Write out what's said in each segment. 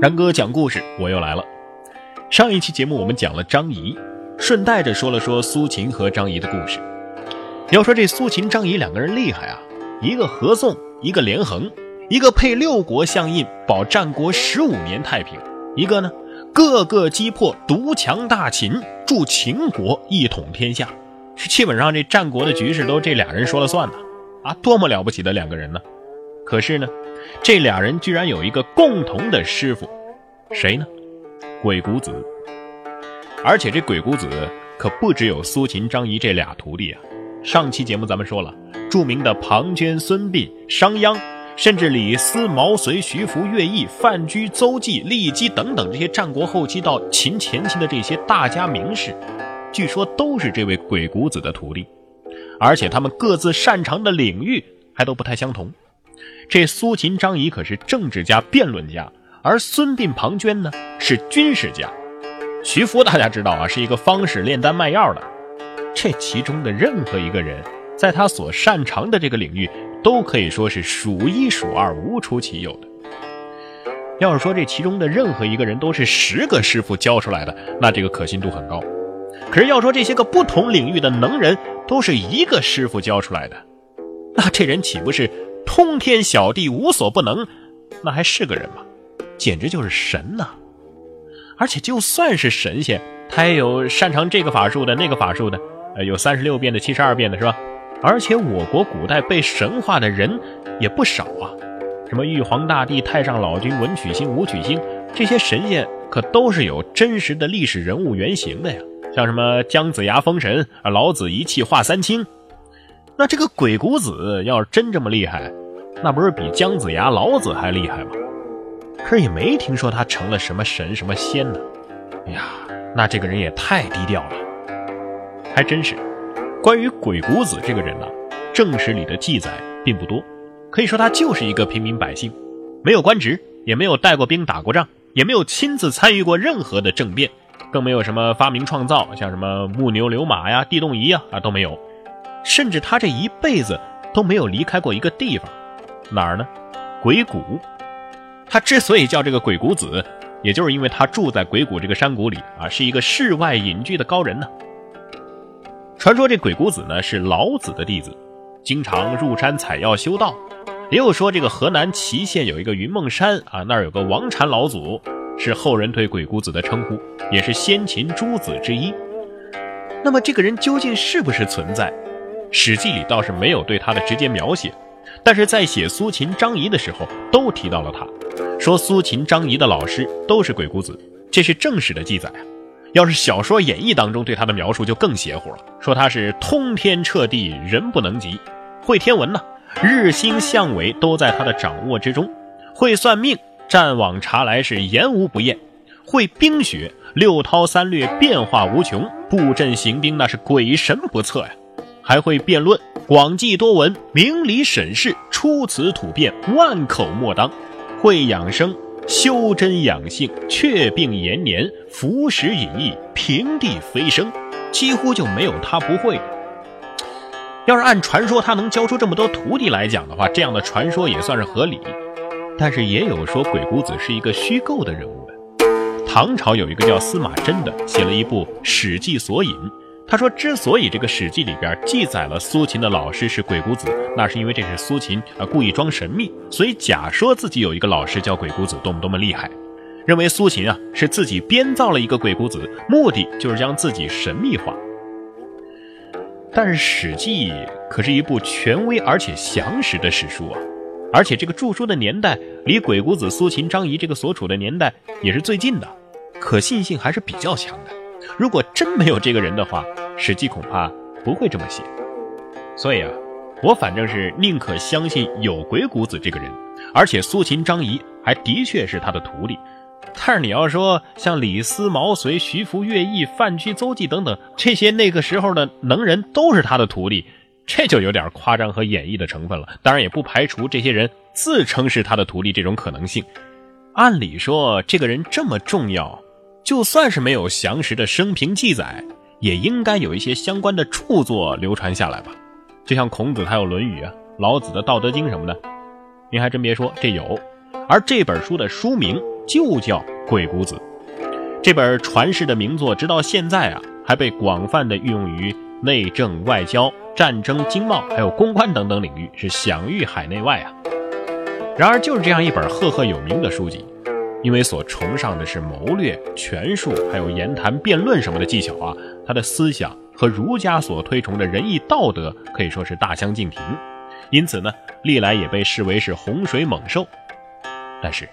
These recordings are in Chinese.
然哥讲故事，我又来了。上一期节目我们讲了张仪，顺带着说了说苏秦和张仪的故事。要说这苏秦、张仪两个人厉害啊，一个合纵，一个连横，一个配六国相印，保战国十五年太平；一个呢，各个击破独强大秦，助秦国一统天下。基本上这战国的局势都这俩人说了算呢，啊，多么了不起的两个人呢！可是呢。这俩人居然有一个共同的师傅，谁呢？鬼谷子。而且这鬼谷子可不只有苏秦、张仪这俩徒弟啊。上期节目咱们说了，著名的庞涓、孙膑、商鞅，甚至李斯、毛遂、徐福、乐毅、范雎、邹忌、郦姬等等这些战国后期到秦前期的这些大家名士，据说都是这位鬼谷子的徒弟，而且他们各自擅长的领域还都不太相同。这苏秦、张仪可是政治家、辩论家，而孙膑、庞涓呢是军事家。徐福大家知道啊，是一个方士炼丹卖药的。这其中的任何一个人，在他所擅长的这个领域，都可以说是数一数二、无出其右的。要是说这其中的任何一个人都是十个师傅教出来的，那这个可信度很高。可是要说这些个不同领域的能人都是一个师傅教出来的，那这人岂不是？通天小地无所不能，那还是个人吗？简直就是神呐！而且就算是神仙，他也有擅长这个法术的、那个法术的，呃，有三十六变的、七十二变的，是吧？而且我国古代被神化的人也不少啊，什么玉皇大帝、太上老君、文曲星、武曲星，这些神仙可都是有真实的历史人物原型的呀。像什么姜子牙封神啊，老子一气化三清。那这个鬼谷子要是真这么厉害，那不是比姜子牙、老子还厉害吗？可是也没听说他成了什么神、什么仙呢。哎呀，那这个人也太低调了。还真是，关于鬼谷子这个人呢，正史里的记载并不多，可以说他就是一个平民百姓，没有官职，也没有带过兵、打过仗，也没有亲自参与过任何的政变，更没有什么发明创造，像什么木牛流马呀、地动仪呀啊都没有。甚至他这一辈子都没有离开过一个地方，哪儿呢？鬼谷。他之所以叫这个鬼谷子，也就是因为他住在鬼谷这个山谷里啊，是一个世外隐居的高人呢。传说这鬼谷子呢是老子的弟子，经常入山采药修道。也有说这个河南淇县有一个云梦山啊，那儿有个王禅老祖，是后人对鬼谷子的称呼，也是先秦诸子之一。那么这个人究竟是不是存在？《史记》里倒是没有对他的直接描写，但是在写苏秦、张仪的时候都提到了他，说苏秦、张仪的老师都是鬼谷子，这是正史的记载啊。要是小说演义当中对他的描述就更邪乎了，说他是通天彻地，人不能及，会天文呢，日星相尾都在他的掌握之中，会算命，战往查来是言无不验，会冰雪，六韬三略变化无穷，布阵行兵那是鬼神不测呀。还会辩论，广记多闻，明理审事，出此吐辩，万口莫当。会养生，修真养性，却病延年，服食隐逸，平地飞升，几乎就没有他不会的。要是按传说他能教出这么多徒弟来讲的话，这样的传说也算是合理。但是也有说鬼谷子是一个虚构的人物的。唐朝有一个叫司马真的，写了一部《史记索引》。他说：“之所以这个《史记》里边记载了苏秦的老师是鬼谷子，那是因为这是苏秦啊故意装神秘，所以假说自己有一个老师叫鬼谷子，多么多么厉害，认为苏秦啊是自己编造了一个鬼谷子，目的就是将自己神秘化。但是《史记》可是一部权威而且详实的史书啊，而且这个著书的年代离鬼谷子、苏秦、张仪这个所处的年代也是最近的，可信性还是比较强的。”如果真没有这个人的话，《史记》恐怕不会这么写。所以啊，我反正是宁可相信有鬼谷子这个人，而且苏秦、张仪还的确是他的徒弟。但是你要说像李斯、毛遂、徐福、乐毅、范雎、邹忌等等这些那个时候的能人都是他的徒弟，这就有点夸张和演绎的成分了。当然，也不排除这些人自称是他的徒弟这种可能性。按理说，这个人这么重要。就算是没有详实的生平记载，也应该有一些相关的著作流传下来吧。就像孔子他有《论语》啊，老子的《道德经》什么的，您还真别说，这有。而这本书的书名就叫《鬼谷子》。这本传世的名作，直到现在啊，还被广泛的运用于内政、外交、战争、经贸，还有公关等等领域，是享誉海内外啊。然而，就是这样一本赫赫有名的书籍，因为所崇尚的是谋略、权术，还有言谈辩论什么的技巧啊，他的思想和儒家所推崇的仁义道德可以说是大相径庭，因此呢，历来也被视为是洪水猛兽。但是，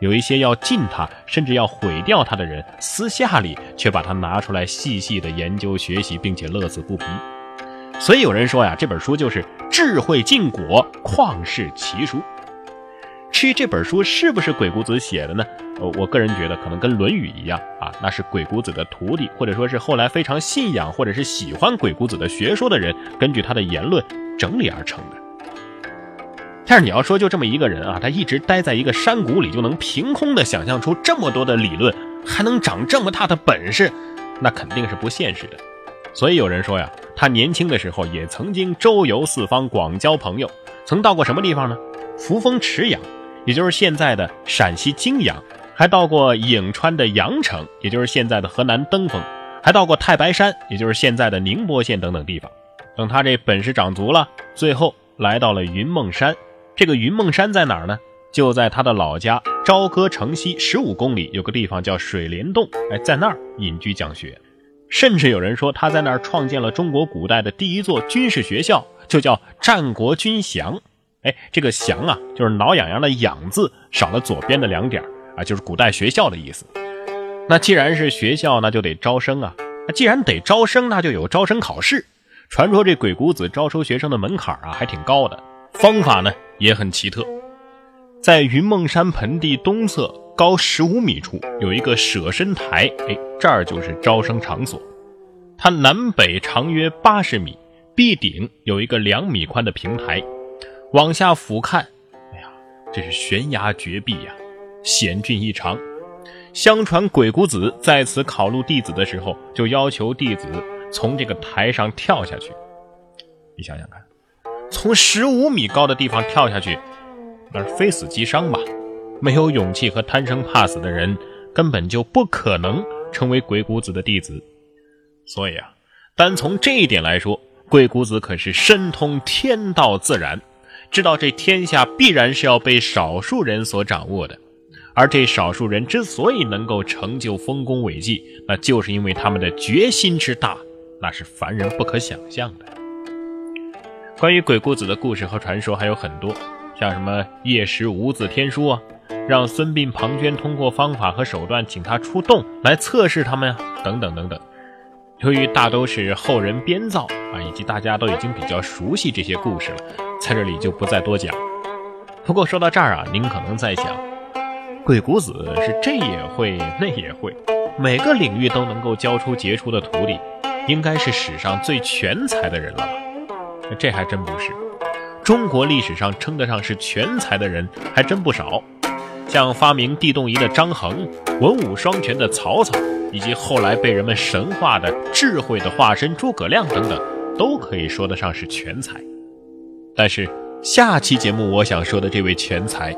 有一些要禁他，甚至要毁掉他的人，私下里却把它拿出来细细的研究学习，并且乐此不疲。所以有人说呀，这本书就是智慧禁果，旷世奇书。至于这本书是不是鬼谷子写的呢？呃，我个人觉得可能跟《论语》一样啊，那是鬼谷子的徒弟，或者说是后来非常信仰或者是喜欢鬼谷子的学说的人，根据他的言论整理而成的。但是你要说就这么一个人啊，他一直待在一个山谷里，就能凭空的想象出这么多的理论，还能长这么大的本事，那肯定是不现实的。所以有人说呀，他年轻的时候也曾经周游四方，广交朋友，曾到过什么地方呢？扶风池阳。也就是现在的陕西泾阳，还到过颍川的阳城，也就是现在的河南登封，还到过太白山，也就是现在的宁波县等等地方。等他这本事长足了，最后来到了云梦山。这个云梦山在哪儿呢？就在他的老家朝歌城西十五公里，有个地方叫水帘洞。哎，在那儿隐居讲学，甚至有人说他在那儿创建了中国古代的第一座军事学校，就叫战国军饷。哎，这个“祥”啊，就是挠痒痒的“痒”字少了左边的两点啊，就是古代学校的意思。那既然是学校，那就得招生啊。那既然得招生，那就有招生考试。传说这鬼谷子招收学生的门槛啊，还挺高的，方法呢也很奇特。在云梦山盆地东侧高十五米处有一个舍身台，哎，这儿就是招生场所。它南北长约八十米，壁顶有一个两米宽的平台。往下俯瞰，哎呀，这是悬崖绝壁呀，险峻异常。相传鬼谷子在此考录弟子的时候，就要求弟子从这个台上跳下去。你想想看，从十五米高的地方跳下去，那是非死即伤吧？没有勇气和贪生怕死的人，根本就不可能成为鬼谷子的弟子。所以啊，单从这一点来说，鬼谷子可是深通天道自然。知道这天下必然是要被少数人所掌握的，而这少数人之所以能够成就丰功伟绩，那就是因为他们的决心之大，那是凡人不可想象的。关于鬼谷子的故事和传说还有很多，像什么夜识无字天书啊，让孙膑、庞涓通过方法和手段请他出洞来测试他们啊，等等等等。由于大都是后人编造啊，以及大家都已经比较熟悉这些故事了，在这里就不再多讲。不过说到这儿啊，您可能在想，鬼谷子是这也会那也会，每个领域都能够教出杰出的徒弟，应该是史上最全才的人了吧？这还真不是，中国历史上称得上是全才的人还真不少，像发明地动仪的张衡，文武双全的曹操。以及后来被人们神化的智慧的化身诸葛亮等等，都可以说得上是全才。但是下期节目我想说的这位全才，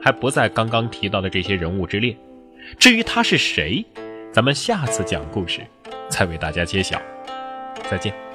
还不在刚刚提到的这些人物之列。至于他是谁，咱们下次讲故事再为大家揭晓。再见。